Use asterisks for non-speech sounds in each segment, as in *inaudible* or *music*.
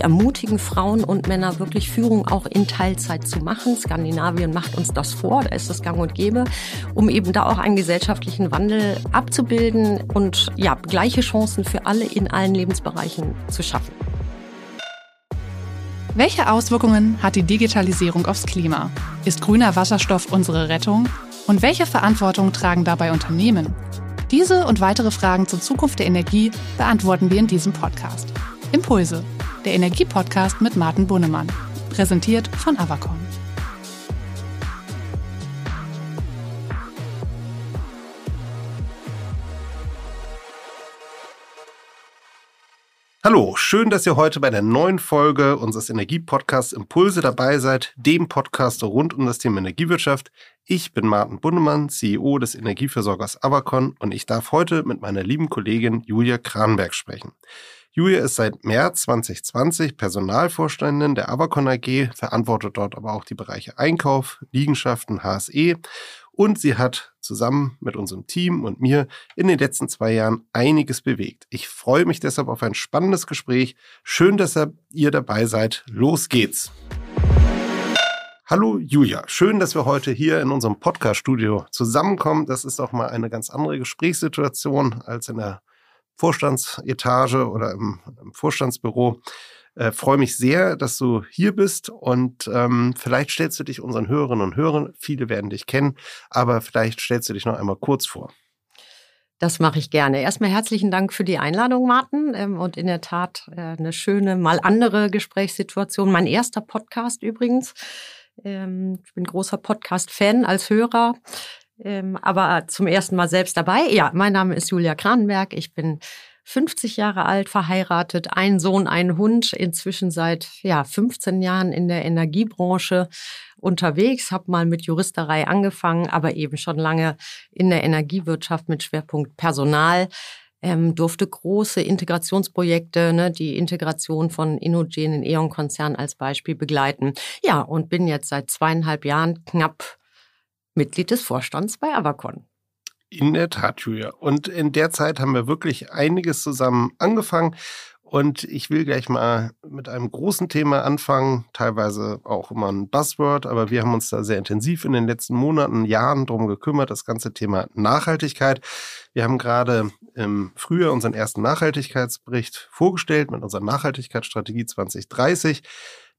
Wir ermutigen Frauen und Männer wirklich Führung auch in Teilzeit zu machen. Skandinavien macht uns das vor, da ist das gang und gäbe, um eben da auch einen gesellschaftlichen Wandel abzubilden und ja, gleiche Chancen für alle in allen Lebensbereichen zu schaffen. Welche Auswirkungen hat die Digitalisierung aufs Klima? Ist grüner Wasserstoff unsere Rettung? Und welche Verantwortung tragen dabei Unternehmen? Diese und weitere Fragen zur Zukunft der Energie beantworten wir in diesem Podcast. Impulse, der Energiepodcast mit Martin Bunnemann. Präsentiert von Avacon. Hallo, schön, dass ihr heute bei der neuen Folge unseres Energiepodcasts Impulse dabei seid, dem Podcast rund um das Thema Energiewirtschaft. Ich bin Martin Bundemann, CEO des Energieversorgers Avacon und ich darf heute mit meiner lieben Kollegin Julia Kranberg sprechen. Julia ist seit März 2020 Personalvorständin der Avacon AG, verantwortet dort aber auch die Bereiche Einkauf, Liegenschaften, HSE und sie hat zusammen mit unserem Team und mir in den letzten zwei Jahren einiges bewegt. Ich freue mich deshalb auf ein spannendes Gespräch. Schön, dass ihr dabei seid. Los geht's. Hallo Julia, schön, dass wir heute hier in unserem Podcast-Studio zusammenkommen. Das ist auch mal eine ganz andere Gesprächssituation als in der Vorstandsetage oder im, im Vorstandsbüro. Äh, freue mich sehr, dass du hier bist und ähm, vielleicht stellst du dich unseren Hörerinnen und Hörern, viele werden dich kennen, aber vielleicht stellst du dich noch einmal kurz vor. Das mache ich gerne. Erstmal herzlichen Dank für die Einladung, Martin. Ähm, und in der Tat äh, eine schöne, mal andere Gesprächssituation. Mein erster Podcast übrigens. Ähm, ich bin großer Podcast-Fan als Hörer, ähm, aber zum ersten Mal selbst dabei. Ja, mein Name ist Julia Kranenberg. Ich bin 50 Jahre alt, verheiratet, ein Sohn, ein Hund, inzwischen seit ja, 15 Jahren in der Energiebranche unterwegs, habe mal mit Juristerei angefangen, aber eben schon lange in der Energiewirtschaft mit Schwerpunkt Personal. Ähm, durfte große Integrationsprojekte, ne, die Integration von Innogen in E.ON-Konzern als Beispiel begleiten. Ja, und bin jetzt seit zweieinhalb Jahren knapp Mitglied des Vorstands bei Avacon. In der Tat, Julia. Und in der Zeit haben wir wirklich einiges zusammen angefangen. Und ich will gleich mal mit einem großen Thema anfangen, teilweise auch immer ein Buzzword, aber wir haben uns da sehr intensiv in den letzten Monaten, Jahren drum gekümmert, das ganze Thema Nachhaltigkeit. Wir haben gerade im Frühjahr unseren ersten Nachhaltigkeitsbericht vorgestellt mit unserer Nachhaltigkeitsstrategie 2030.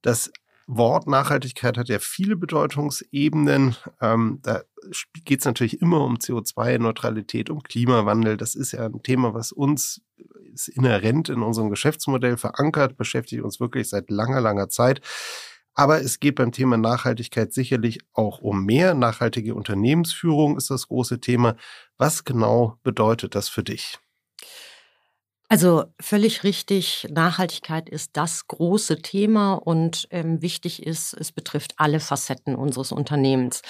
Das Wort Nachhaltigkeit hat ja viele Bedeutungsebenen. Ähm, da geht es natürlich immer um CO2-Neutralität, um Klimawandel. Das ist ja ein Thema, was uns ist inhärent in unserem Geschäftsmodell verankert, beschäftigt uns wirklich seit langer, langer Zeit. Aber es geht beim Thema Nachhaltigkeit sicherlich auch um mehr. Nachhaltige Unternehmensführung ist das große Thema. Was genau bedeutet das für dich? Also völlig richtig, Nachhaltigkeit ist das große Thema und ähm, wichtig ist, es betrifft alle Facetten unseres Unternehmens.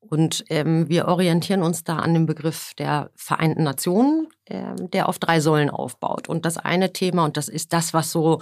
Und ähm, wir orientieren uns da an dem Begriff der Vereinten Nationen, der auf drei Säulen aufbaut. Und das eine Thema, und das ist das, was so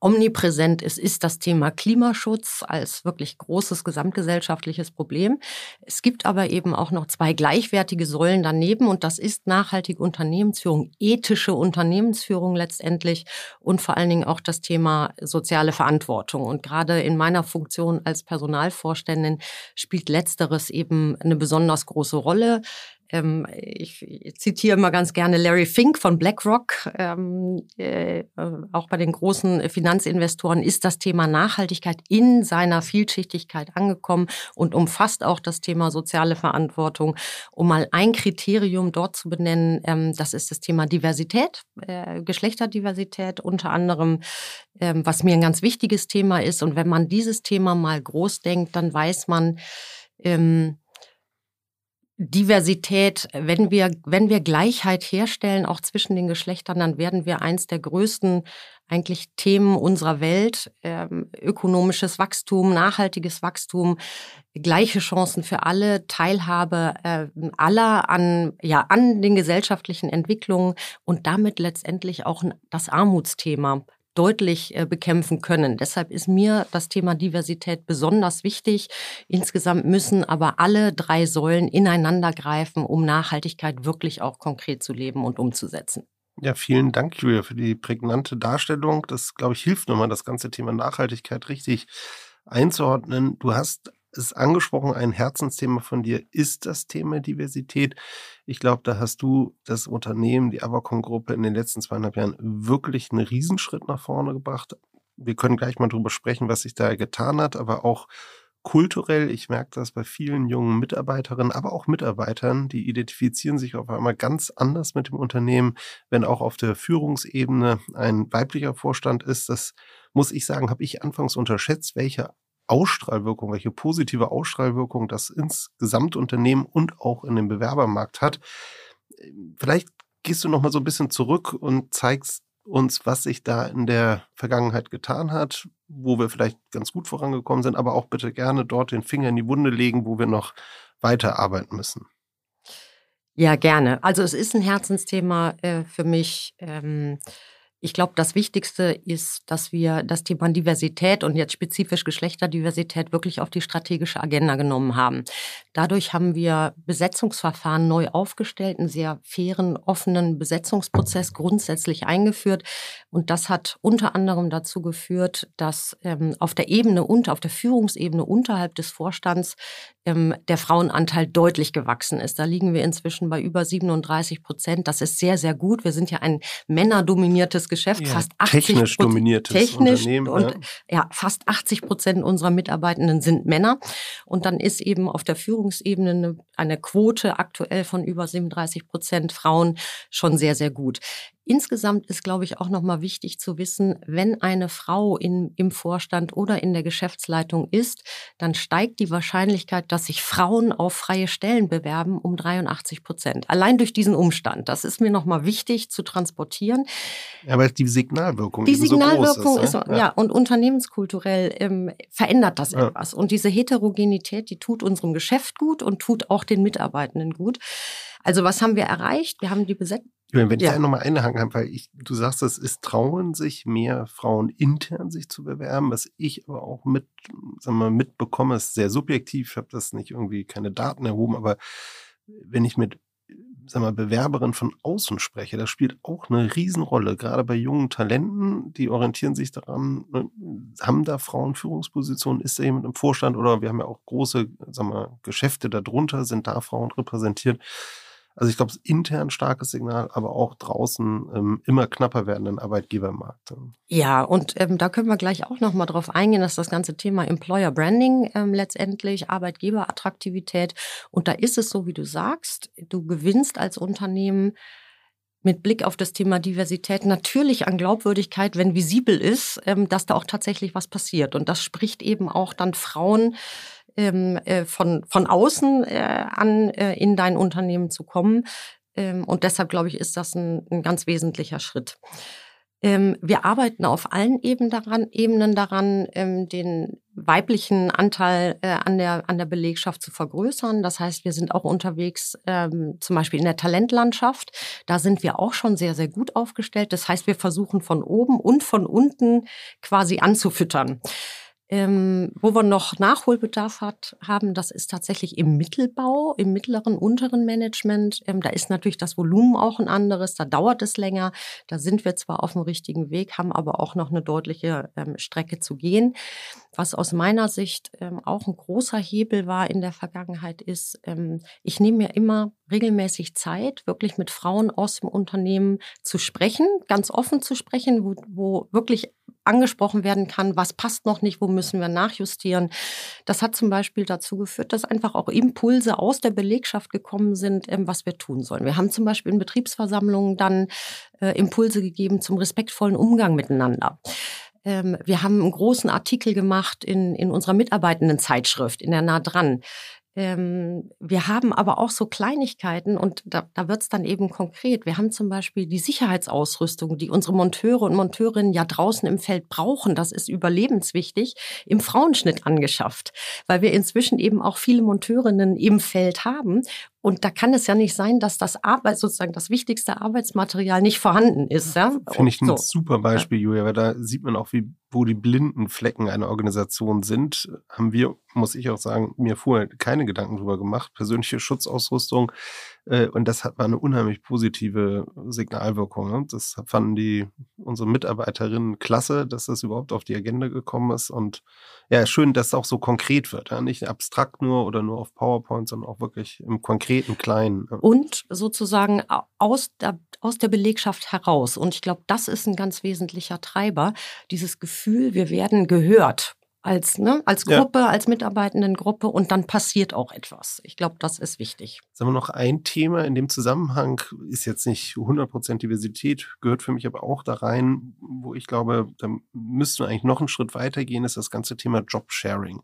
omnipräsent ist, ist das Thema Klimaschutz als wirklich großes gesamtgesellschaftliches Problem. Es gibt aber eben auch noch zwei gleichwertige Säulen daneben, und das ist nachhaltige Unternehmensführung, ethische Unternehmensführung letztendlich und vor allen Dingen auch das Thema soziale Verantwortung. Und gerade in meiner Funktion als Personalvorständin spielt letzteres eben eine besonders große Rolle ähm, ich, ich zitiere immer ganz gerne Larry Fink von BlackRock. Ähm, äh, auch bei den großen Finanzinvestoren ist das Thema Nachhaltigkeit in seiner Vielschichtigkeit angekommen und umfasst auch das Thema soziale Verantwortung. Um mal ein Kriterium dort zu benennen, ähm, das ist das Thema Diversität, äh, Geschlechterdiversität unter anderem, ähm, was mir ein ganz wichtiges Thema ist. Und wenn man dieses Thema mal groß denkt, dann weiß man, ähm, Diversität, wenn wir, wenn wir Gleichheit herstellen, auch zwischen den Geschlechtern, dann werden wir eins der größten eigentlich Themen unserer Welt, ähm, ökonomisches Wachstum, nachhaltiges Wachstum, gleiche Chancen für alle, Teilhabe äh, aller an, ja, an den gesellschaftlichen Entwicklungen und damit letztendlich auch das Armutsthema deutlich äh, bekämpfen können. Deshalb ist mir das Thema Diversität besonders wichtig. Insgesamt müssen aber alle drei Säulen ineinander greifen, um Nachhaltigkeit wirklich auch konkret zu leben und umzusetzen. Ja, vielen Dank, Julia, für die prägnante Darstellung. Das, glaube ich, hilft nochmal, das ganze Thema Nachhaltigkeit richtig einzuordnen. Du hast es angesprochen, ein Herzensthema von dir ist das Thema Diversität. Ich glaube, da hast du das Unternehmen, die Avacon-Gruppe in den letzten zweieinhalb Jahren wirklich einen Riesenschritt nach vorne gebracht. Wir können gleich mal drüber sprechen, was sich da getan hat, aber auch kulturell, ich merke das bei vielen jungen Mitarbeiterinnen, aber auch Mitarbeitern, die identifizieren sich auf einmal ganz anders mit dem Unternehmen, wenn auch auf der Führungsebene ein weiblicher Vorstand ist. Das muss ich sagen, habe ich anfangs unterschätzt, welche Ausstrahlwirkung, welche positive Ausstrahlwirkung das ins Gesamtunternehmen und auch in den Bewerbermarkt hat. Vielleicht gehst du noch mal so ein bisschen zurück und zeigst uns, was sich da in der Vergangenheit getan hat, wo wir vielleicht ganz gut vorangekommen sind, aber auch bitte gerne dort den Finger in die Wunde legen, wo wir noch weiterarbeiten müssen. Ja, gerne. Also es ist ein Herzensthema äh, für mich. Ähm, ich glaube, das Wichtigste ist, dass wir das Thema Diversität und jetzt spezifisch Geschlechterdiversität wirklich auf die strategische Agenda genommen haben. Dadurch haben wir Besetzungsverfahren neu aufgestellt, einen sehr fairen, offenen Besetzungsprozess grundsätzlich eingeführt. Und das hat unter anderem dazu geführt, dass ähm, auf der Ebene und auf der Führungsebene unterhalb des Vorstands ähm, der Frauenanteil deutlich gewachsen ist. Da liegen wir inzwischen bei über 37 Prozent. Das ist sehr, sehr gut. Wir sind ja ein männerdominiertes Geschäft, Ja, fast 80 technisch Prozent- dominiertes technisch Unternehmen, und ja. ja, fast 80 Prozent unserer Mitarbeitenden sind Männer. Und dann ist eben auf der Führungsebene eine, eine Quote aktuell von über 37 Prozent Frauen schon sehr, sehr gut. Insgesamt ist, glaube ich, auch nochmal wichtig zu wissen, wenn eine Frau in, im Vorstand oder in der Geschäftsleitung ist, dann steigt die Wahrscheinlichkeit, dass sich Frauen auf freie Stellen bewerben, um 83 Prozent. Allein durch diesen Umstand. Das ist mir nochmal wichtig zu transportieren. Ja, weil die Signalwirkung Die eben so groß Signalwirkung ist. ist, ne? ja. und unternehmenskulturell ähm, verändert das Ja. etwas. Und diese Heterogenität, die tut unserem Geschäft gut und tut auch den Mitarbeitenden gut. Also was haben wir erreicht? Wir haben die Besetzung. Julian, wenn ich Ja. da nochmal einhaken kann, weil ich, du sagst, es ist trauen sich mehr Frauen intern sich zu bewerben, was ich aber auch mit, sagen wir, mal, mitbekomme, ist sehr subjektiv, ich habe das nicht irgendwie keine Daten erhoben, aber wenn ich mit sagen wir, Bewerberinnen von außen spreche, das spielt auch eine Riesenrolle, gerade bei jungen Talenten, die orientieren sich daran, ne, haben da Frauen Führungspositionen, ist da jemand im Vorstand? Oder wir haben ja auch große sagen wir, Geschäfte darunter, sind da Frauen repräsentiert. Also ich glaube, es ist intern starkes Signal, aber auch draußen ähm, immer knapper werdenden Arbeitgebermarkt. Ja, und ähm, da können wir gleich auch noch mal drauf eingehen, dass das ganze Thema Employer Branding ähm, letztendlich, Arbeitgeberattraktivität. Und da ist es so, wie du sagst, du gewinnst als Unternehmen mit Blick auf das Thema Diversität natürlich an Glaubwürdigkeit, wenn visibel ist, ähm, dass da auch tatsächlich was passiert. Und das spricht eben auch dann Frauen ähm, äh, von, von außen äh, an, äh, in dein Unternehmen zu kommen. Ähm, und deshalb, glaube ich, ist das ein, ein ganz wesentlicher Schritt. Ähm, wir arbeiten auf allen Ebenen daran, Ebenen daran ähm, den weiblichen Anteil äh, an, der, an der Belegschaft zu vergrößern. Das heißt, wir sind auch unterwegs, ähm, zum Beispiel in der Talentlandschaft. Da sind wir auch schon sehr, sehr gut aufgestellt. Das heißt, wir versuchen von oben und von unten quasi anzufüttern. Ähm, wo wir noch Nachholbedarf hat, haben, das ist tatsächlich im Mittelbau, im mittleren, unteren Management. Ähm, da ist natürlich das Volumen auch ein anderes, da dauert es länger. Da sind wir zwar auf dem richtigen Weg, haben aber auch noch eine deutliche ähm, Strecke zu gehen. Was aus meiner Sicht ähm, auch ein großer Hebel war in der Vergangenheit ist, ähm, ich nehme mir immer regelmäßig Zeit, wirklich mit Frauen aus dem Unternehmen zu sprechen, ganz offen zu sprechen, wo, wo wirklich angesprochen werden kann, was passt noch nicht, wo müssen wir nachjustieren. Das hat zum Beispiel dazu geführt, dass einfach auch Impulse aus der Belegschaft gekommen sind, ähm, was wir tun sollen. Wir haben zum Beispiel in Betriebsversammlungen dann äh, Impulse gegeben zum respektvollen Umgang miteinander. Ähm, wir haben einen großen Artikel gemacht in, in unserer Mitarbeitendenzeitschrift, in der Nah dran. Ähm, wir haben aber auch so Kleinigkeiten und da, da wird es dann eben konkret. Wir haben zum Beispiel die Sicherheitsausrüstung, die unsere Monteure und Monteurinnen ja draußen im Feld brauchen. Das ist überlebenswichtig, im Frauenschnitt angeschafft, weil wir inzwischen eben auch viele Monteurinnen im Feld haben. Und da kann es ja nicht sein, dass das Arbeit, sozusagen das wichtigste Arbeitsmaterial nicht vorhanden ist. Ja? Finde ich ein So. super Beispiel, Julia, weil da sieht man auch, wie wo die blinden Flecken einer Organisation sind, haben wir, muss ich auch sagen, mir vorher keine Gedanken drüber gemacht. Persönliche Schutzausrüstung. Äh, und das hat eine unheimlich positive Signalwirkung. Ne? Das fanden die, unsere Mitarbeiterinnen klasse, dass das überhaupt auf die Agenda gekommen ist. Und ja, schön, dass es auch so konkret wird. Nicht abstrakt nur oder nur auf PowerPoint, sondern auch wirklich im konkreten Kleinen. Und sozusagen aus der, aus der Belegschaft heraus. Und ich glaube, das ist ein ganz wesentlicher Treiber. Dieses Gefühl, wir werden gehört als, ne, als Gruppe, ja. als Mitarbeitendengruppe und dann passiert auch etwas. Ich glaube, das ist wichtig. Sagen wir noch ein Thema in dem Zusammenhang, ist jetzt nicht 100% Diversität, gehört für mich aber auch da rein, wo ich glaube, da müssten wir eigentlich noch einen Schritt weitergehen, ist das ganze Thema Jobsharing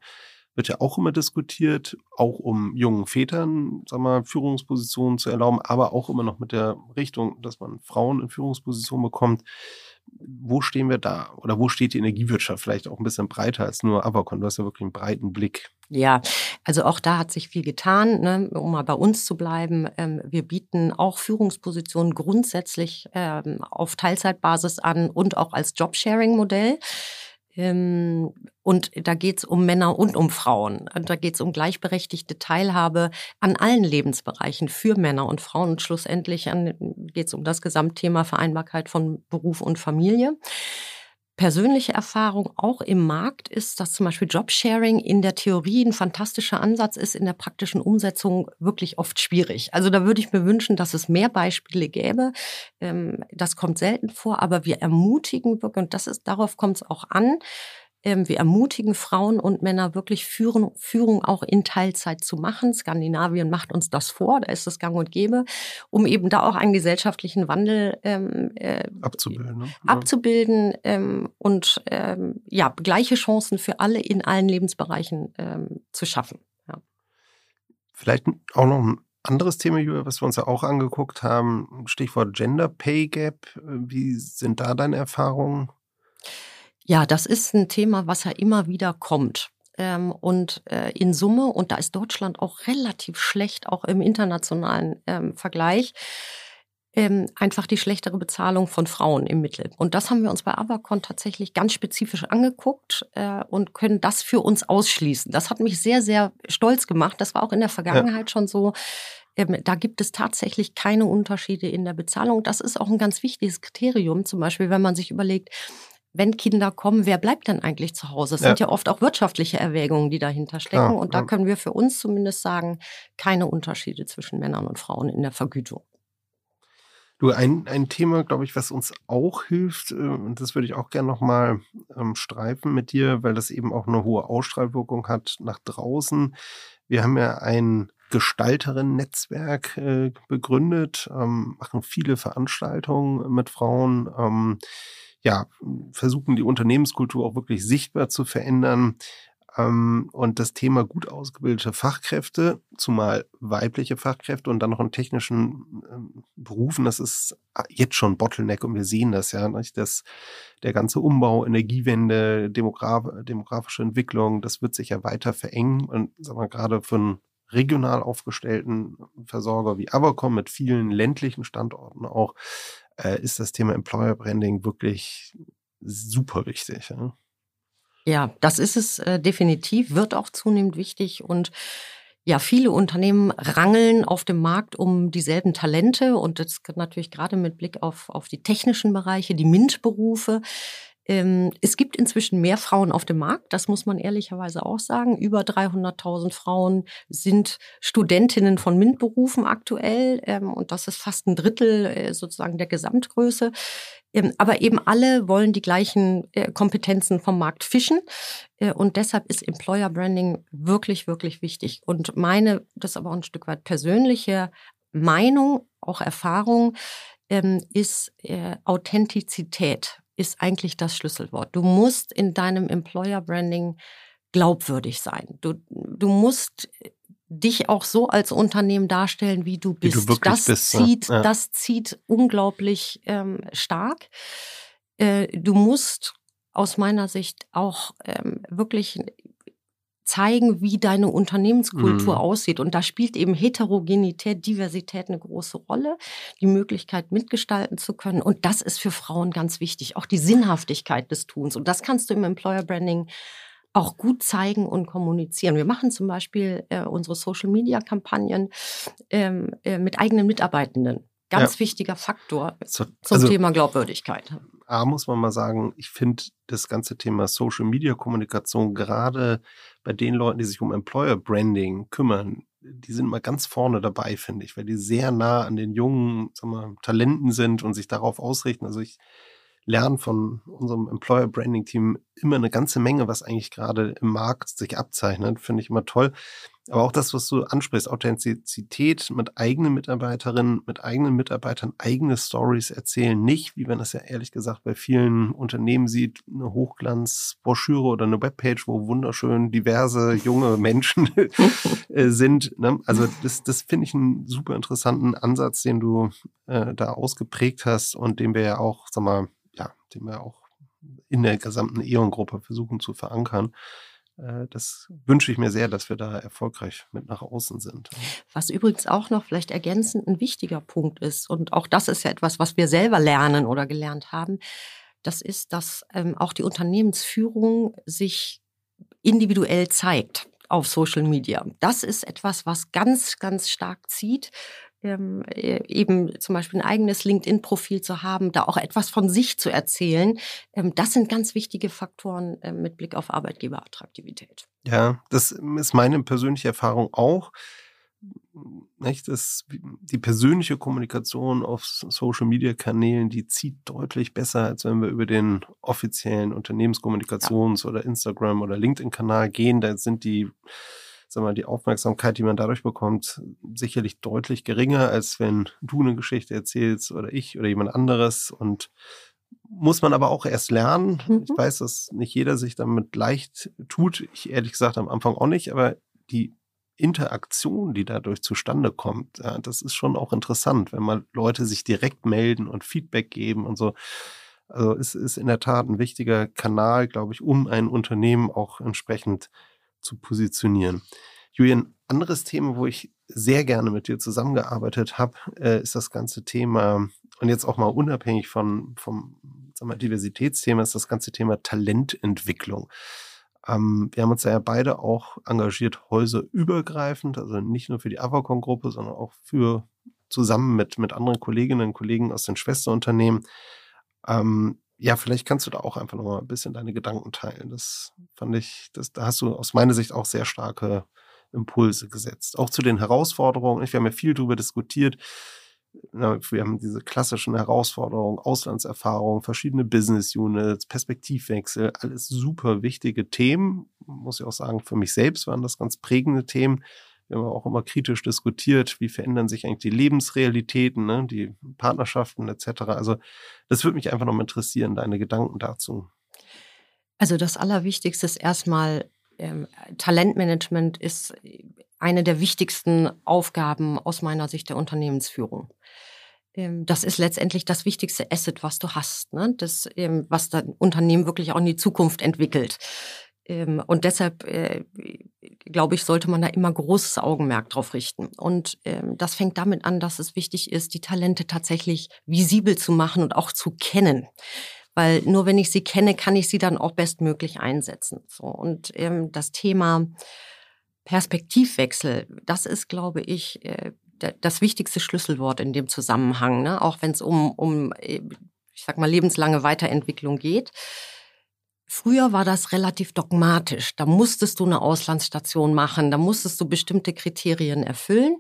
wird ja auch immer diskutiert, auch um jungen Vätern, sag mal, Führungspositionen zu erlauben, aber auch immer noch mit der Richtung, dass man Frauen in Führungspositionen bekommt. Wo stehen wir da? Oder wo steht die Energiewirtschaft? Vielleicht auch ein bisschen breiter als nur Avacon. Du hast ja wirklich einen breiten Blick. Ja, also auch da hat sich viel getan, ne, um mal bei uns zu bleiben. Ähm, wir bieten auch Führungspositionen grundsätzlich ähm, auf Teilzeitbasis an und auch als Jobsharing-Modell. Ähm, und da geht es um Männer und um Frauen. Und da geht es um gleichberechtigte Teilhabe an allen Lebensbereichen für Männer und Frauen. Und schlussendlich geht es um das Gesamtthema Vereinbarkeit von Beruf und Familie persönliche Erfahrung auch im Markt ist, dass zum Beispiel Jobsharing in der Theorie ein fantastischer Ansatz ist, in der praktischen Umsetzung wirklich oft schwierig. Also da würde ich mir wünschen, dass es mehr Beispiele gäbe. Ähm, das kommt selten vor, aber wir ermutigen wirklich, und das ist, darauf kommt es auch an, wir ermutigen Frauen und Männer wirklich Führung, Führung auch in Teilzeit zu machen. Skandinavien macht uns das vor, da ist das gang und gäbe, um eben da auch einen gesellschaftlichen Wandel ähm, äh, abzubilden, ne? abzubilden ähm, und ähm, ja, gleiche Chancen für alle in allen Lebensbereichen ähm, zu schaffen. Ja. Vielleicht auch noch ein anderes Thema, Julia, was wir uns ja auch angeguckt haben, Stichwort Gender Pay Gap. Wie sind da deine Erfahrungen? Ja, das ist ein Thema, was ja immer wieder kommt. Ähm, und äh, in Summe, und da ist Deutschland auch relativ schlecht, auch im internationalen ähm, Vergleich, ähm, einfach die schlechtere Bezahlung von Frauen im Mittel. Und das haben wir uns bei Avacon tatsächlich ganz spezifisch angeguckt äh, und können das für uns ausschließen. Das hat mich sehr, sehr stolz gemacht. Das war auch in der Vergangenheit ja. schon so. Ähm, da gibt es tatsächlich keine Unterschiede in der Bezahlung. Das ist auch ein ganz wichtiges Kriterium, zum Beispiel, wenn man sich überlegt, wenn Kinder kommen, wer bleibt denn eigentlich zu Hause? Es ja. sind ja oft auch wirtschaftliche Erwägungen, die dahinter stecken. Ja, und da ja. können wir für uns zumindest sagen, keine Unterschiede zwischen Männern und Frauen in der Vergütung. Du, ein, ein Thema, glaube ich, was uns auch hilft, äh, und das würde ich auch gerne nochmal ähm, streifen mit dir, weil das eben auch eine hohe Ausstrahlwirkung hat nach draußen. Wir haben ja ein Gestalterinnen-Netzwerk äh, begründet, ähm, machen viele Veranstaltungen mit Frauen. Ähm, ja, versuchen die Unternehmenskultur auch wirklich sichtbar zu verändern. Ähm, und das Thema gut ausgebildete Fachkräfte, zumal weibliche Fachkräfte und dann noch in technischen ähm, Berufen, das ist jetzt schon Bottleneck und wir sehen das ja, dass der ganze Umbau, Energiewende, Demograf demografische Entwicklung, das wird sich ja weiter verengen und sagen wir gerade einen regional aufgestellten Versorger wie Avacom mit vielen ländlichen Standorten auch, äh, ist das Thema Employer Branding wirklich super wichtig. Ja, ja das ist es äh, definitiv, wird auch zunehmend wichtig und ja, viele Unternehmen rangeln auf dem Markt um dieselben Talente und das natürlich gerade mit Blick auf, auf die technischen Bereiche, die MINT-Berufe. Ähm, es gibt inzwischen mehr Frauen auf dem Markt, das muss man ehrlicherweise auch sagen. Über 300.000 Frauen sind Studentinnen von MINT-Berufen aktuell ähm, und das ist fast ein Drittel äh, sozusagen der Gesamtgröße. Ähm, aber eben alle wollen die gleichen äh, Kompetenzen vom Markt fischen. Äh, und deshalb ist Employer Branding wirklich, wirklich wichtig. Und meine, das ist aber auch ein Stück weit persönliche Meinung, auch Erfahrung, ist Authentizität ist eigentlich das Schlüsselwort. Du musst in deinem Employer Branding glaubwürdig sein. Du, du musst dich auch so als Unternehmen darstellen, wie du bist. Wie du das bist, zieht, ja. das zieht unglaublich ähm, stark. Äh, du musst aus meiner Sicht auch ähm, wirklich zeigen, wie deine Unternehmenskultur mhm. aussieht. Und da spielt eben Heterogenität, Diversität eine große Rolle, die Möglichkeit mitgestalten zu können. Und das ist für Frauen ganz wichtig, auch die Sinnhaftigkeit des Tuns. Und das kannst du im Employer Branding auch gut zeigen und kommunizieren. Wir machen zum Beispiel äh, unsere Social-Media-Kampagnen ähm, äh, mit eigenen Mitarbeitenden. Ganz ja. wichtiger Faktor so, zum also, Thema Glaubwürdigkeit. A, muss man mal sagen, ich finde das ganze Thema Social-Media-Kommunikation gerade bei den Leuten, die sich um Employer-Branding kümmern, die sind mal ganz vorne dabei, finde ich, weil die sehr nah an den jungen wir, Talenten sind und sich darauf ausrichten. Also ich lernen von unserem Employer Branding Team immer eine ganze Menge, was eigentlich gerade im Markt sich abzeichnet. Finde ich immer toll. Aber auch das, was du ansprichst, Authentizität mit eigenen Mitarbeiterinnen, mit eigenen Mitarbeitern, eigene Stories erzählen. Nicht, wie man das ja ehrlich gesagt bei vielen Unternehmen sieht, eine Hochglanzbroschüre oder eine Webpage, wo wunderschön diverse junge Menschen *laughs* *laughs* äh, sind. Ne? Also das, das finde ich einen super interessanten Ansatz, den du äh, da ausgeprägt hast und den wir ja auch, sag mal, den wir auch in der gesamten E.ON-Gruppe versuchen zu verankern. Äh, das wünsche ich mir sehr, dass wir da erfolgreich mit nach außen sind. Was übrigens auch noch vielleicht ergänzend ein wichtiger Punkt ist, und auch das ist ja etwas, was wir selber lernen oder gelernt haben, das ist, dass ähm, auch die Unternehmensführung sich individuell zeigt auf Social Media. Das ist etwas, was ganz, ganz stark zieht ähm, e, eben zum Beispiel ein eigenes LinkedIn-Profil zu haben, da auch etwas von sich zu erzählen, ähm, das sind ganz wichtige Faktoren äh, mit Blick auf Arbeitgeberattraktivität. Ja, das ist meine persönliche Erfahrung auch. Nicht, das, die persönliche Kommunikation auf Social-Media-Kanälen, die zieht deutlich besser, als wenn wir über den offiziellen Unternehmenskommunikations- ja. oder Instagram- oder LinkedIn-Kanal gehen. Da sind die sag mal, die Aufmerksamkeit, die man dadurch bekommt, sicherlich deutlich geringer, als wenn du eine Geschichte erzählst oder ich oder jemand anderes. Und muss man aber auch erst lernen. Mhm. Ich weiß, dass nicht jeder sich damit leicht tut. Ich ehrlich gesagt am Anfang auch nicht, aber die Interaktion, die dadurch zustande kommt, ja, das ist schon auch interessant, wenn mal Leute sich direkt melden und Feedback geben und so. Also es ist in der Tat ein wichtiger Kanal, glaube ich, um ein Unternehmen auch entsprechend zu positionieren. Julian, anderes Thema, wo ich sehr gerne mit dir zusammengearbeitet habe, äh, ist das ganze Thema, und jetzt auch mal unabhängig von, vom sagen wir, Diversitätsthema, ist das ganze Thema Talententwicklung. Ähm, wir haben uns ja beide auch engagiert, häuserübergreifend, also nicht nur für die Avacon-Gruppe, sondern auch für zusammen mit, mit anderen Kolleginnen und Kollegen aus den Schwesterunternehmen. Ähm, ja, vielleicht kannst du da auch einfach nochmal ein bisschen deine Gedanken teilen. Das fand ich, das, da hast du aus meiner Sicht auch sehr starke Impulse gesetzt. Auch zu den Herausforderungen. Wir haben ja viel darüber diskutiert. Wir haben diese klassischen Herausforderungen, Auslandserfahrungen, verschiedene Business Units, Perspektivwechsel, alles super wichtige Themen. Muss ich auch sagen, für mich selbst waren das ganz prägende Themen. Wir haben auch immer kritisch diskutiert, wie verändern sich eigentlich die Lebensrealitäten, ne, die Partnerschaften etc. Also das würde mich einfach noch mal interessieren, deine Gedanken dazu. Also das Allerwichtigste ist erstmal, ähm, Talentmanagement ist eine der wichtigsten Aufgaben aus meiner Sicht der Unternehmensführung. Ähm, das ist letztendlich das wichtigste Asset, was du hast, ne? das, ähm, was dein Unternehmen wirklich auch in die Zukunft entwickelt. Ähm, und deshalb, äh, glaube ich, sollte man da immer großes Augenmerk drauf richten. Und ähm, das fängt damit an, dass es wichtig ist, die Talente tatsächlich visibel zu machen und auch zu kennen. Weil nur wenn ich sie kenne, kann ich sie dann auch bestmöglich einsetzen. So, und ähm, das Thema Perspektivwechsel, das ist, glaube ich, äh, das wichtigste Schlüsselwort in dem Zusammenhang, ne? auch wenn es um, um, äh, ich sag mal, lebenslange Weiterentwicklung geht. Früher war das relativ dogmatisch. Da musstest du eine Auslandsstation machen, da musstest du bestimmte Kriterien erfüllen.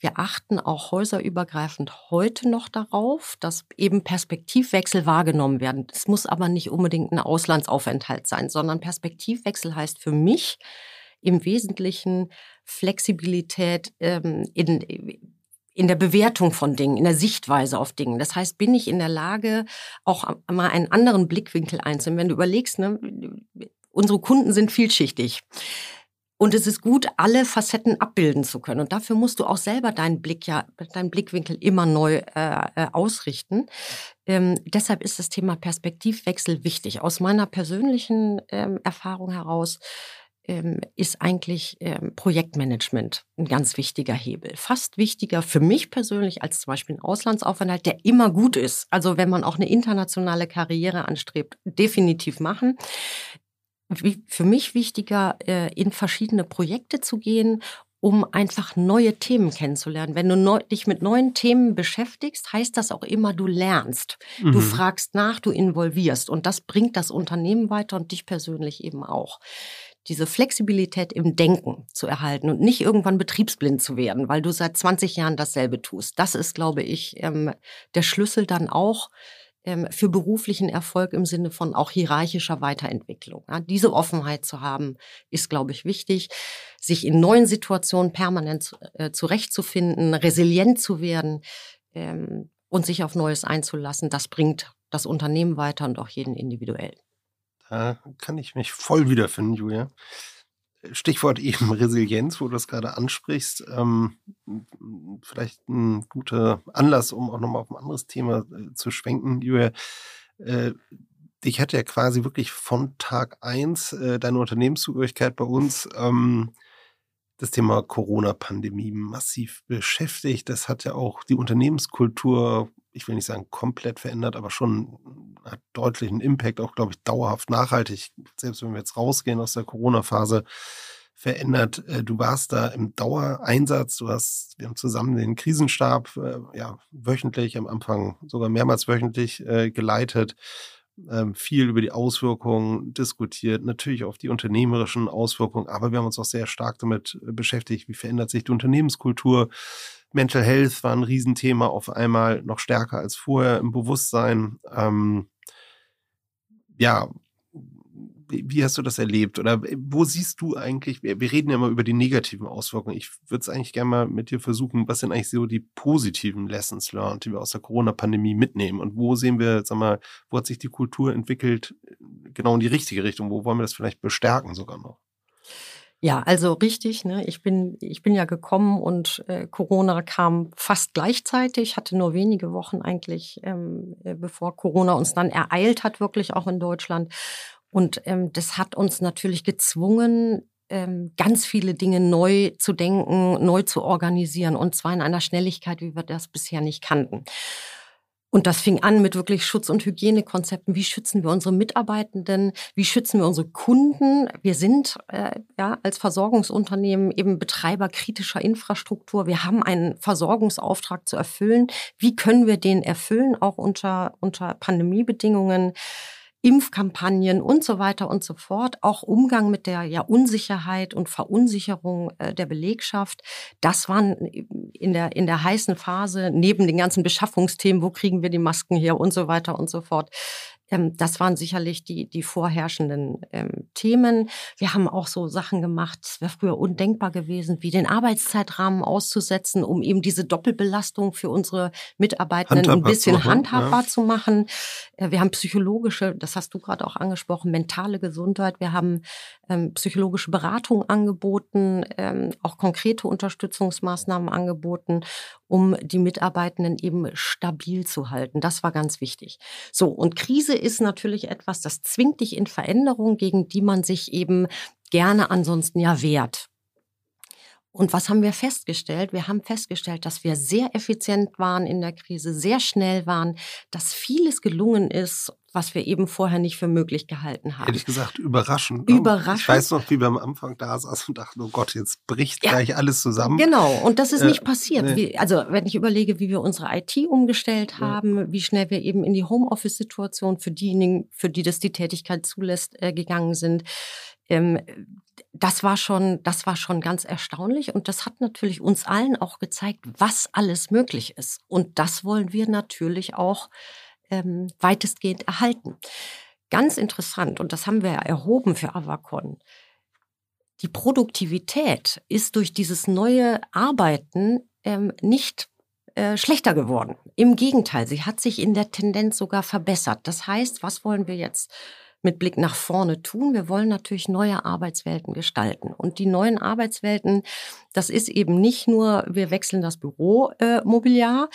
Wir achten auch häuserübergreifend heute noch darauf, dass eben Perspektivwechsel wahrgenommen werden. Es muss aber nicht unbedingt ein Auslandsaufenthalt sein, sondern Perspektivwechsel heißt für mich im Wesentlichen Flexibilität ähm, in in der Bewertung von Dingen, in der Sichtweise auf Dingen. Das heißt, bin ich in der Lage, auch mal einen anderen Blickwinkel einzunehmen. Wenn du überlegst, ne, unsere Kunden sind vielschichtig. Und es ist gut, alle Facetten abbilden zu können. Und dafür musst du auch selber deinen Blick ja, deinen Blickwinkel immer neu äh, äh ausrichten. Ähm, deshalb ist das Thema Perspektivwechsel wichtig. Aus meiner persönlichen ähm, Erfahrung heraus ähm, ist eigentlich ähm, Projektmanagement ein ganz wichtiger Hebel. Fast wichtiger für mich persönlich als zum Beispiel ein Auslandsaufenthalt, der immer gut ist. Also wenn man auch eine internationale Karriere anstrebt, definitiv machen. Für mich wichtiger, äh, in verschiedene Projekte zu gehen um einfach neue Themen kennenzulernen. Wenn du dich mit neuen Themen beschäftigst, heißt das auch immer, du lernst. Mhm. Du fragst nach, du involvierst. Und das bringt das Unternehmen weiter und dich persönlich eben auch. Diese Flexibilität im Denken zu erhalten und nicht irgendwann betriebsblind zu werden, weil du seit 20 Jahren dasselbe tust. Das ist, glaube ich, ähm, der Schlüssel dann auch ähm, für beruflichen Erfolg im Sinne von auch hierarchischer Weiterentwicklung. Diese Offenheit zu haben, ist, glaube ich, wichtig. Sich in neuen Situationen permanent äh, zurechtzufinden, resilient zu werden ähm, und sich auf Neues einzulassen, das bringt das Unternehmen weiter und auch jeden individuell. Da kann ich mich voll wiederfinden, Julia. Stichwort *laughs* eben Resilienz, wo du das gerade ansprichst. Ähm, vielleicht ein guter Anlass, um auch nochmal auf ein anderes Thema äh, zu schwenken, Julia. Äh, dich hat ja quasi wirklich von Tag eins äh, deine Unternehmenszugehörigkeit bei uns ähm, das Thema Corona-Pandemie massiv beschäftigt. Das hat ja auch die Unternehmenskultur, ich will nicht sagen komplett verändert, aber schon hat deutlichen Impact, auch glaube ich dauerhaft nachhaltig, selbst wenn wir jetzt rausgehen aus der Corona-Phase, verändert. Äh, du warst da im Dauereinsatz, du hast, wir haben zusammen den Krisenstab äh, ja wöchentlich, am Anfang sogar mehrmals wöchentlich äh, geleitet viel über die Auswirkungen diskutiert, natürlich auf die unternehmerischen Auswirkungen, aber wir haben uns auch sehr stark damit äh, beschäftigt, wie verändert sich die Unternehmenskultur. Mental Health war ein Riesenthema auf einmal noch stärker als vorher im Bewusstsein. Ähm, ja, wie hast du das erlebt? Oder wo siehst du eigentlich, wir, wir reden ja immer über die negativen Auswirkungen. Ich würde es eigentlich gerne mal mit dir versuchen, was sind eigentlich so die positiven Lessons learned, die wir aus der Corona-Pandemie mitnehmen? Und wo sehen wir, sag mal, wo hat sich die Kultur entwickelt, genau in die richtige Richtung? Wo wollen wir das vielleicht bestärken sogar noch? Ja, also richtig. Ne? Ich, bin, ich bin ja gekommen und äh, Corona kam fast gleichzeitig, hatte nur wenige Wochen eigentlich, ähm, äh, bevor Corona uns dann ereilt hat, wirklich auch in Deutschland. Und ähm, das hat uns natürlich gezwungen, ähm, ganz viele Dinge neu zu denken, neu zu organisieren und zwar in einer Schnelligkeit, wie wir das bisher nicht kannten. Und das fing an mit wirklich Schutz- und Hygienekonzepten. Wie schützen wir unsere Mitarbeitenden? Wie schützen wir unsere Kunden? Wir sind äh, ja als Versorgungsunternehmen eben Betreiber kritischer Infrastruktur. Wir haben einen Versorgungsauftrag zu erfüllen. Wie können wir den erfüllen, auch unter, unter Pandemiebedingungen? Impfkampagnen und so weiter und so fort, auch Umgang mit der ja, Unsicherheit und Verunsicherung äh, der Belegschaft. Das waren in der, in der heißen Phase, neben den ganzen Beschaffungsthemen, wo kriegen wir die Masken her und so weiter und so fort, ähm, das waren sicherlich die, die vorherrschenden ähm, Themen. Wir haben auch so Sachen gemacht, es wäre früher undenkbar gewesen, wie den Arbeitszeitrahmen auszusetzen, um eben diese Doppelbelastung für unsere Mitarbeitenden ein bisschen zu handhabbar ja. zu machen. Äh, wir haben psychologische, das hast du gerade auch angesprochen, mentale Gesundheit. Wir haben ähm, psychologische Beratung angeboten, ähm, auch konkrete Unterstützungsmaßnahmen angeboten, um die Mitarbeitenden eben stabil zu halten. Das war ganz wichtig. So, und Krise ist natürlich etwas, das zwingt dich in Veränderung, gegen die man sich eben gerne ansonsten ja wehrt. Und was haben wir festgestellt? Wir haben festgestellt, dass wir sehr effizient waren in der Krise, sehr schnell waren, dass vieles gelungen ist, was wir eben vorher nicht für möglich gehalten haben. Ehrlich gesagt, überraschend. Ne? Überraschend. Ich weiß noch, wie wir am Anfang da saßen und dachten, oh Gott, jetzt bricht ja. gleich alles zusammen. Genau, und das ist äh, nicht passiert. Nee. Wie, also wenn ich überlege, wie wir unsere IT umgestellt haben, ja. wie schnell wir eben in die Homeoffice-Situation für diejenigen, für die das die Tätigkeit zulässt, äh, gegangen sind. Ähm, das war schon, das war schon ganz erstaunlich und das hat natürlich uns allen auch gezeigt, was alles möglich ist. Und das wollen wir natürlich auch ähm, weitestgehend erhalten. Ganz interessant, und das haben wir erhoben für Avacon. Die Produktivität ist durch dieses neue Arbeiten ähm, nicht äh, schlechter geworden. Im Gegenteil, sie hat sich in der Tendenz sogar verbessert. Das heißt, was wollen wir jetzt mit Blick nach vorne tun. Wir wollen natürlich neue Arbeitswelten gestalten. Und die neuen Arbeitswelten, das ist eben nicht nur, wir wechseln das Büromobiliar,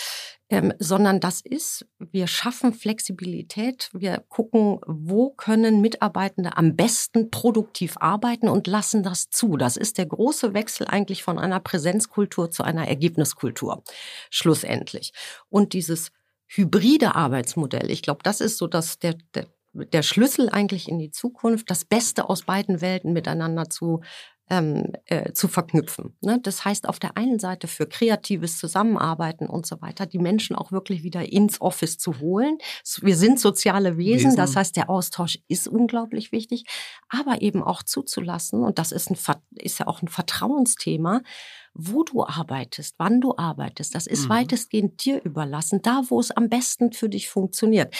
äh, ähm, sondern das ist, wir schaffen Flexibilität. Wir gucken, wo können Mitarbeitende am besten produktiv arbeiten und lassen das zu. Das ist der große Wechsel eigentlich von einer Präsenzkultur zu einer Ergebniskultur. Schlussendlich. Und dieses hybride Arbeitsmodell, ich glaube, das ist so dass der, der der Schlüssel eigentlich in die Zukunft, das Beste aus beiden Welten miteinander zu ähm, äh, zu verknüpfen. Ne? Das heißt auf der einen Seite für kreatives Zusammenarbeiten und so weiter, die Menschen auch wirklich wieder ins Office zu holen. Wir sind soziale Wesen, Wesen. das heißt der Austausch ist unglaublich wichtig, aber eben auch zuzulassen und das ist, ein, ist ja auch ein Vertrauensthema, wo du arbeitest, wann du arbeitest, das ist mhm. weitestgehend dir überlassen, da wo es am besten für dich funktioniert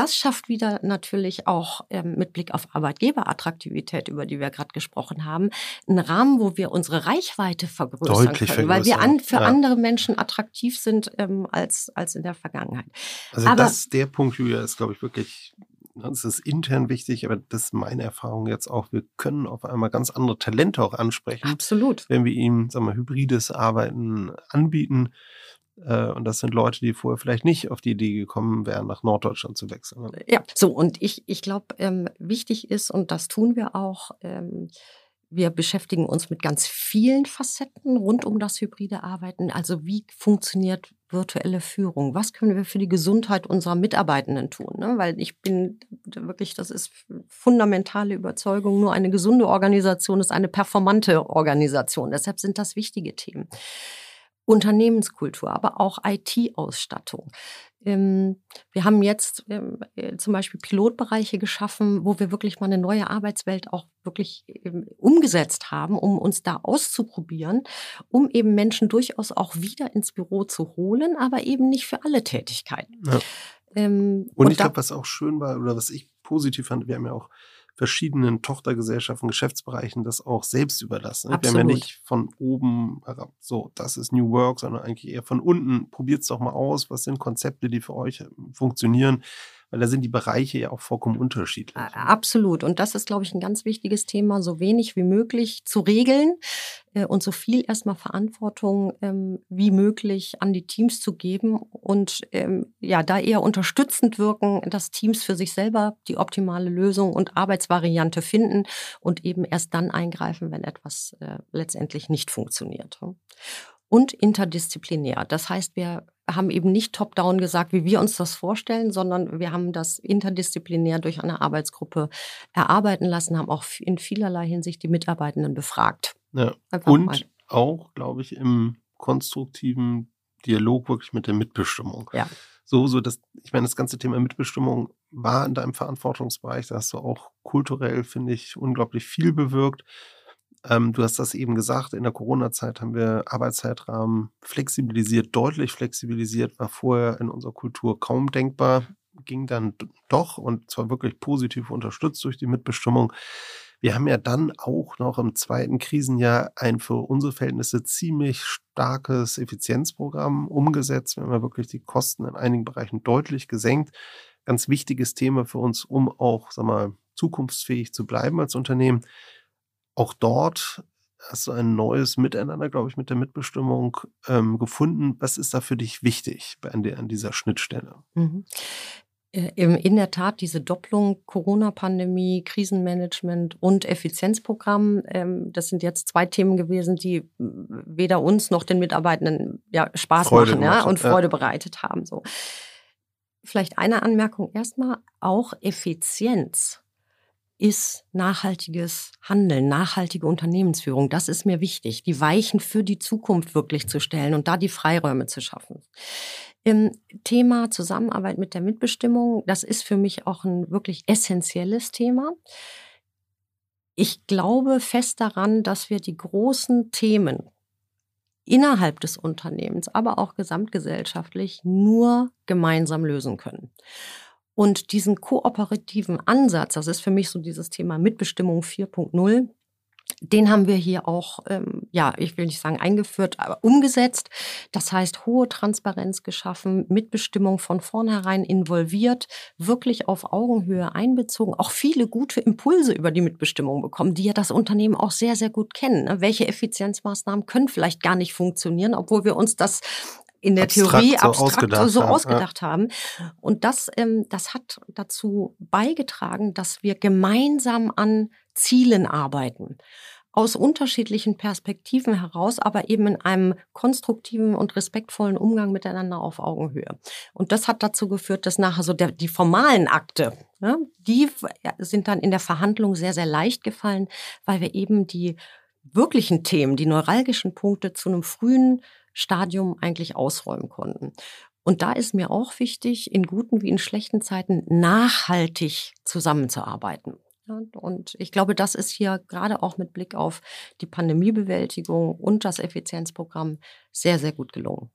das schafft wieder natürlich auch ähm, mit Blick auf Arbeitgeberattraktivität, über die wir gerade gesprochen haben, einen Rahmen, wo wir unsere Reichweite vergrößern Deutlich können, weil wir an, für ja. andere Menschen attraktiv sind ähm, als, als in der Vergangenheit. Also aber, das, der Punkt, Julia, ist, glaube ich, wirklich das ist intern wichtig, aber das ist meine Erfahrung jetzt auch. Wir können auf einmal ganz andere Talente auch ansprechen. Absolut. Wenn wir ihnen, sagen wir, hybrides Arbeiten anbieten. Äh, und das sind Leute, die vorher vielleicht nicht auf die Idee gekommen wären, nach Norddeutschland zu wechseln. Ne? Ja, so und ich, ich glaube, ähm, wichtig ist, und das tun wir auch, ähm, wir beschäftigen uns mit ganz vielen Facetten rund um das hybride Arbeiten. Also wie funktioniert virtuelle Führung? Was können wir für die Gesundheit unserer Mitarbeitenden tun? Ne? Weil ich bin wirklich, das ist fundamentale Überzeugung, nur eine gesunde Organisation ist eine performante Organisation. Deshalb sind das wichtige Themen. Unternehmenskultur, aber auch IT-Ausstattung. Ähm, wir haben jetzt ähm, äh, zum Beispiel Pilotbereiche geschaffen, wo wir wirklich mal eine neue Arbeitswelt auch wirklich ähm, umgesetzt haben, um uns da auszuprobieren, um eben Menschen durchaus auch wieder ins Büro zu holen, aber eben nicht für alle Tätigkeiten. Ja. und, und ich glaube, was auch schön war oder was ich positiv fand, wir haben ja auch verschiedenen Tochtergesellschaften, Geschäftsbereichen das auch selbst überlassen. Absolut. Wir haben ja nicht von oben herab, so, das ist New Work, sondern eigentlich eher von unten. Probiert es doch mal aus. Was sind Konzepte, die für euch funktionieren? Weil da sind die Bereiche ja auch vollkommen unterschiedlich. Absolut. Und das ist, glaube ich, ein ganz wichtiges Thema, so wenig wie möglich zu regeln äh, und so viel erstmal Verantwortung ähm, wie möglich an die Teams zu geben und ähm, ja, da eher unterstützend wirken, dass Teams für sich selber die optimale Lösung und Arbeitsvariante finden und eben erst dann eingreifen, wenn etwas äh, letztendlich nicht funktioniert und interdisziplinär. Das heißt, wir haben eben nicht top-down gesagt, wie wir uns das vorstellen, sondern wir haben das interdisziplinär durch eine Arbeitsgruppe erarbeiten lassen, haben auch in vielerlei Hinsicht die Mitarbeitenden befragt. Ja. und mal. auch, glaube ich, im konstruktiven Dialog wirklich mit der Mitbestimmung. Ja. So, so das, ich meine, das ganze Thema Mitbestimmung war in deinem Verantwortungsbereich, da hast du auch kulturell, finde ich, unglaublich viel bewirkt. Ähm, du hast das eben gesagt, in der Corona-Zeit haben wir Arbeitszeitrahmen flexibilisiert, deutlich flexibilisiert, war vorher in unserer Kultur kaum denkbar, ging dann doch und zwar wirklich positiv unterstützt durch die Mitbestimmung. Wir haben ja dann auch noch im zweiten Krisenjahr ein für unsere Verhältnisse ziemlich starkes Effizienzprogramm umgesetzt. Wir haben ja wirklich die Kosten in einigen Bereichen deutlich gesenkt. Ganz wichtiges Thema für uns, um auch, sag mal, zukunftsfähig zu bleiben als Unternehmen auch dort hast du ein neues Miteinander, glaube ich, mit der Mitbestimmung ähm, gefunden. Was ist da für dich wichtig an, der, an dieser Schnittstelle? Mhm. Äh, in der Tat diese Doppelung Corona-Pandemie, Krisenmanagement und Effizienzprogramm, ähm, das sind jetzt zwei Themen gewesen, die weder uns noch den Mitarbeitenden ja, Spaß Freude machen ja, und Freude ja. bereitet haben. So. Vielleicht eine Anmerkung erstmal, auch Effizienz ist nachhaltiges Handeln, nachhaltige Unternehmensführung. Das ist mir wichtig, die Weichen für die Zukunft wirklich zu stellen und da die Freiräume zu schaffen. Im Thema Zusammenarbeit mit der Mitbestimmung, das ist für mich auch ein wirklich essentielles Thema. Ich glaube fest daran, dass wir die großen Themen innerhalb des Unternehmens, aber auch gesamtgesellschaftlich nur gemeinsam lösen können. Und diesen kooperativen Ansatz, das ist für mich so dieses Thema Mitbestimmung 4.0, Den haben wir hier auch, ähm, ja, ich will nicht sagen eingeführt, aber umgesetzt. Das heißt, hohe Transparenz geschaffen, Mitbestimmung von vornherein involviert, wirklich auf Augenhöhe einbezogen, auch viele gute Impulse über die Mitbestimmung bekommen, die ja das Unternehmen auch sehr, sehr gut kennen. Ne? Welche Effizienzmaßnahmen können vielleicht gar nicht funktionieren, obwohl wir uns das in der abstrakt Theorie so abstrakt ausgedacht, so haben, ausgedacht ja. haben. Und das, ähm, das hat dazu beigetragen, dass wir gemeinsam an Zielen arbeiten. Aus unterschiedlichen Perspektiven heraus, aber eben in einem konstruktiven und respektvollen Umgang miteinander auf Augenhöhe. Und das hat dazu geführt, dass nachher so der, die formalen Akte, ne, die sind dann in der Verhandlung sehr, sehr leicht gefallen, weil wir eben die wirklichen Themen, die neuralgischen Punkte zu einem frühen Stadium eigentlich ausräumen konnten. Und da ist mir auch wichtig, in guten wie in schlechten Zeiten nachhaltig zusammenzuarbeiten. Und ich glaube, das ist hier gerade auch mit Blick auf die Pandemiebewältigung und das Effizienzprogramm sehr, sehr gut gelungen.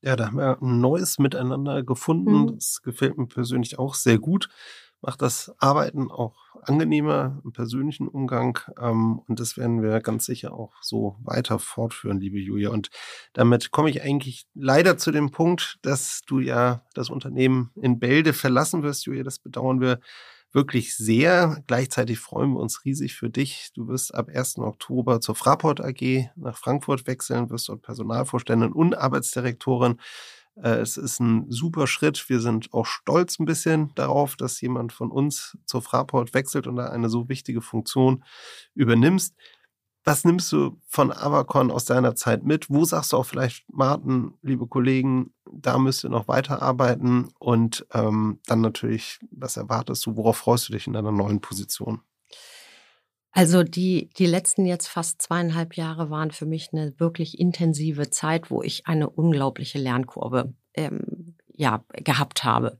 Ja, da haben wir ein neues Miteinander gefunden. Mhm. Das gefällt mir persönlich auch sehr gut macht das Arbeiten auch angenehmer im persönlichen Umgang. Ähm, und das werden wir ganz sicher auch so weiter fortführen, liebe Julia. Und damit komme ich eigentlich leider zu dem Punkt, dass du ja das Unternehmen in Bälde verlassen wirst, Julia. Das bedauern wir wirklich sehr. Gleichzeitig freuen wir uns riesig für dich. Du wirst ab 1. Oktober zur Fraport AG nach Frankfurt wechseln, wirst dort Personalvorständin und Arbeitsdirektorin. Äh, es ist ein super Schritt. Wir sind auch stolz ein bisschen darauf, dass jemand von uns zur Fraport wechselt und da eine so wichtige Funktion übernimmst. Was nimmst du von Avacon aus deiner Zeit mit? Wo sagst du auch vielleicht, Martin, liebe Kollegen, da müsst ihr noch weiterarbeiten? Und ähm, dann natürlich, was erwartest du? Worauf freust du dich in deiner neuen Position? Also die, die letzten jetzt fast zweieinhalb Jahre waren für mich eine wirklich intensive Zeit, wo ich eine unglaubliche Lernkurve ähm, ja, gehabt habe.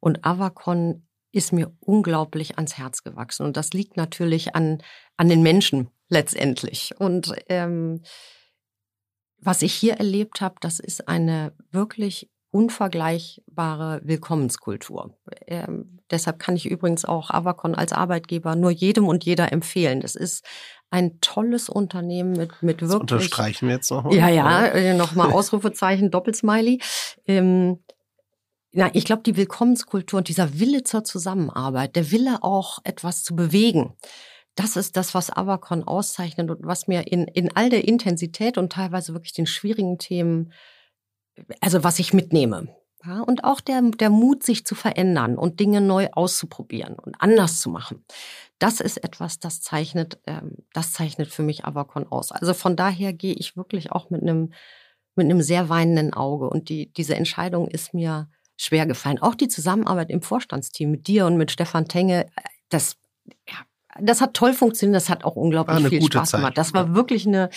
Und Avacon ist mir unglaublich ans Herz gewachsen. Und das liegt natürlich an, an den Menschen letztendlich. Und ähm, was ich hier erlebt habe, das ist eine wirklich unvergleichbare Willkommenskultur. Ähm, deshalb kann ich übrigens auch Avacon als Arbeitgeber nur jedem und jeder empfehlen. Das ist ein tolles Unternehmen mit, mit wirklich. Das unterstreichen wir jetzt nochmal. Ja, ja, äh, nochmal *laughs* Ausrufezeichen, Doppelsmiley. Ähm, na, ich glaube, die Willkommenskultur und dieser Wille zur Zusammenarbeit, der Wille auch etwas zu bewegen, das ist das, was Avacon auszeichnet und was mir in, in all der Intensität und teilweise wirklich den schwierigen Themen also was ich mitnehme. Ja, und auch der, der Mut, sich zu verändern und Dinge neu auszuprobieren und anders zu machen. Das ist etwas, das zeichnet, ähm, das zeichnet für mich Avacon aus. Also von daher gehe ich wirklich auch mit einem, mit einem sehr weinenden Auge. Und die, diese Entscheidung ist mir schwer gefallen. Auch die Zusammenarbeit im Vorstandsteam mit dir und mit Stefan Tenge, äh, das, ja, das hat toll funktioniert, das hat auch unglaublich viel Spaß Zeit. gemacht. Das war wirklich eine,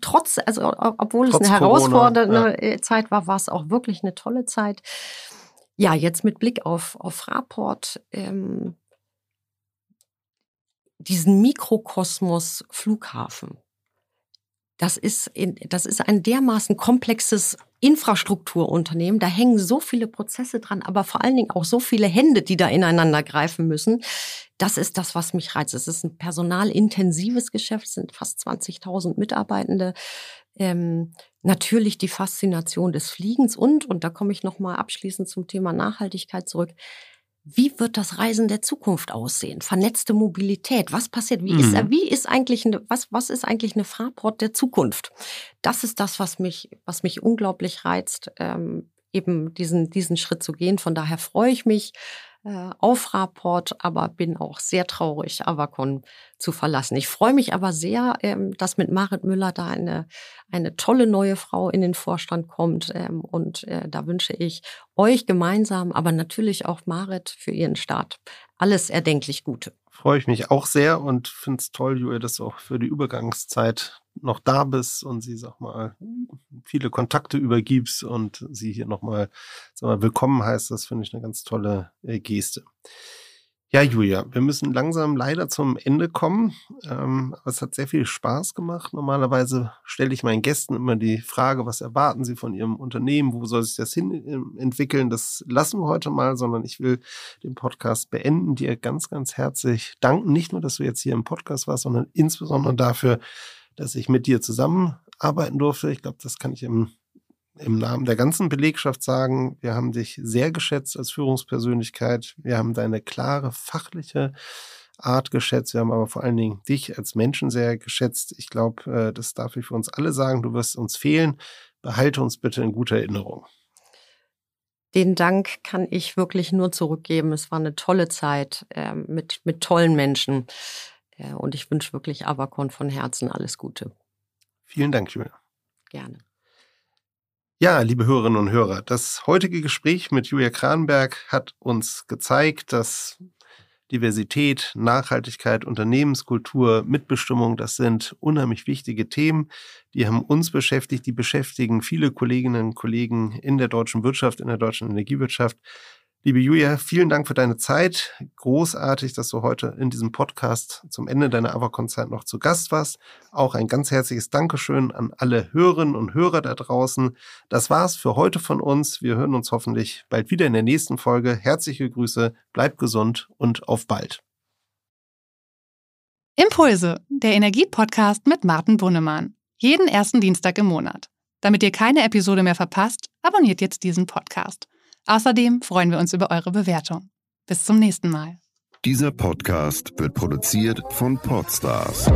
trotz, also obwohl trotz es eine herausfordernde Corona, ja. Äh, Zeit war, war es auch wirklich eine tolle Zeit. Ja, jetzt mit Blick auf, auf Fraport, ähm, diesen Mikrokosmos Flughafen. Das ist, in, das ist ein dermaßen komplexes Infrastrukturunternehmen. Da hängen so viele Prozesse dran, aber vor allen Dingen auch so viele Hände, die da ineinander greifen müssen. Das ist das, was mich reizt. Es ist ein personalintensives Geschäft, es sind fast 20.000 Mitarbeitende. Ähm, natürlich die Faszination des Fliegens und, und da komme ich nochmal abschließend zum Thema Nachhaltigkeit zurück, wie wird das Reisen der Zukunft aussehen? Vernetzte Mobilität, was passiert? Wie, mhm. ist, wie ist eigentlich eine, was, was ist eigentlich eine Fahrport der Zukunft? Das ist das, was mich, was mich unglaublich reizt, ähm, eben diesen, diesen Schritt zu gehen. Von daher freue ich mich äh, auf Rapport, aber bin auch sehr traurig, Avacon zu verlassen. Ich freue mich aber sehr, ähm, dass mit Marit Müller da eine, eine tolle neue Frau in den Vorstand kommt. Ähm, und äh, da wünsche ich euch gemeinsam, aber natürlich auch Marit für ihren Start alles erdenklich Gute. Freue ich mich auch sehr und finde es toll, Julia, dass du auch für die Übergangszeit noch da bist und sie, sag mal, viele Kontakte übergibst und sie hier nochmal, sag mal, willkommen heißt. Das finde ich eine ganz tolle äh, Geste. Ja, Julia, wir müssen langsam leider zum Ende kommen. Ähm, es hat sehr viel Spaß gemacht. Normalerweise stelle ich meinen Gästen immer die Frage, was erwarten sie von ihrem Unternehmen? Wo soll sich das hin ähm, entwickeln? Das lassen wir heute mal, sondern ich will den Podcast beenden, dir ganz, ganz herzlich danken. Nicht nur, dass du jetzt hier im Podcast warst, sondern insbesondere dafür, dass ich mit dir zusammenarbeiten durfte. Ich glaube, das kann ich im im Namen der ganzen Belegschaft sagen, wir haben dich sehr geschätzt als Führungspersönlichkeit. Wir haben deine klare fachliche Art geschätzt. Wir haben aber vor allen Dingen dich als Menschen sehr geschätzt. Ich glaube, äh, das darf ich für uns alle sagen. Du wirst uns fehlen. Behalte uns bitte in guter Erinnerung. Den Dank kann ich wirklich nur zurückgeben. Es war eine tolle Zeit äh, mit, mit tollen Menschen. Äh, und ich wünsche wirklich Avacon von Herzen alles Gute. Vielen Dank, Julia. Gerne. Ja, liebe Hörerinnen und Hörer, das heutige Gespräch mit Julia Kranberg hat uns gezeigt, dass Diversität, Nachhaltigkeit, Unternehmenskultur, Mitbestimmung, das sind unheimlich wichtige Themen. Die haben uns beschäftigt, die beschäftigen viele Kolleginnen und Kollegen in der deutschen Wirtschaft, in der deutschen Energiewirtschaft. Liebe Julia, vielen Dank für deine Zeit. Großartig, dass du heute in diesem Podcast zum Ende deiner Avacon-Zeit noch zu Gast warst. Auch ein ganz herzliches Dankeschön an alle Hörerinnen und Hörer da draußen. Das war's für heute von uns. Wir hören uns hoffentlich bald wieder in der nächsten Folge. Herzliche Grüße, bleibt gesund und auf bald. Impulse, der Energie-Podcast mit Martin Bunnemann. Jeden ersten Dienstag im Monat. Damit ihr keine Episode mehr verpasst, abonniert jetzt diesen Podcast. Außerdem freuen wir uns über eure Bewertung. Bis zum nächsten Mal. Dieser Podcast wird produziert von Podstars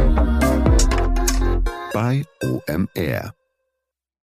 bei OMR.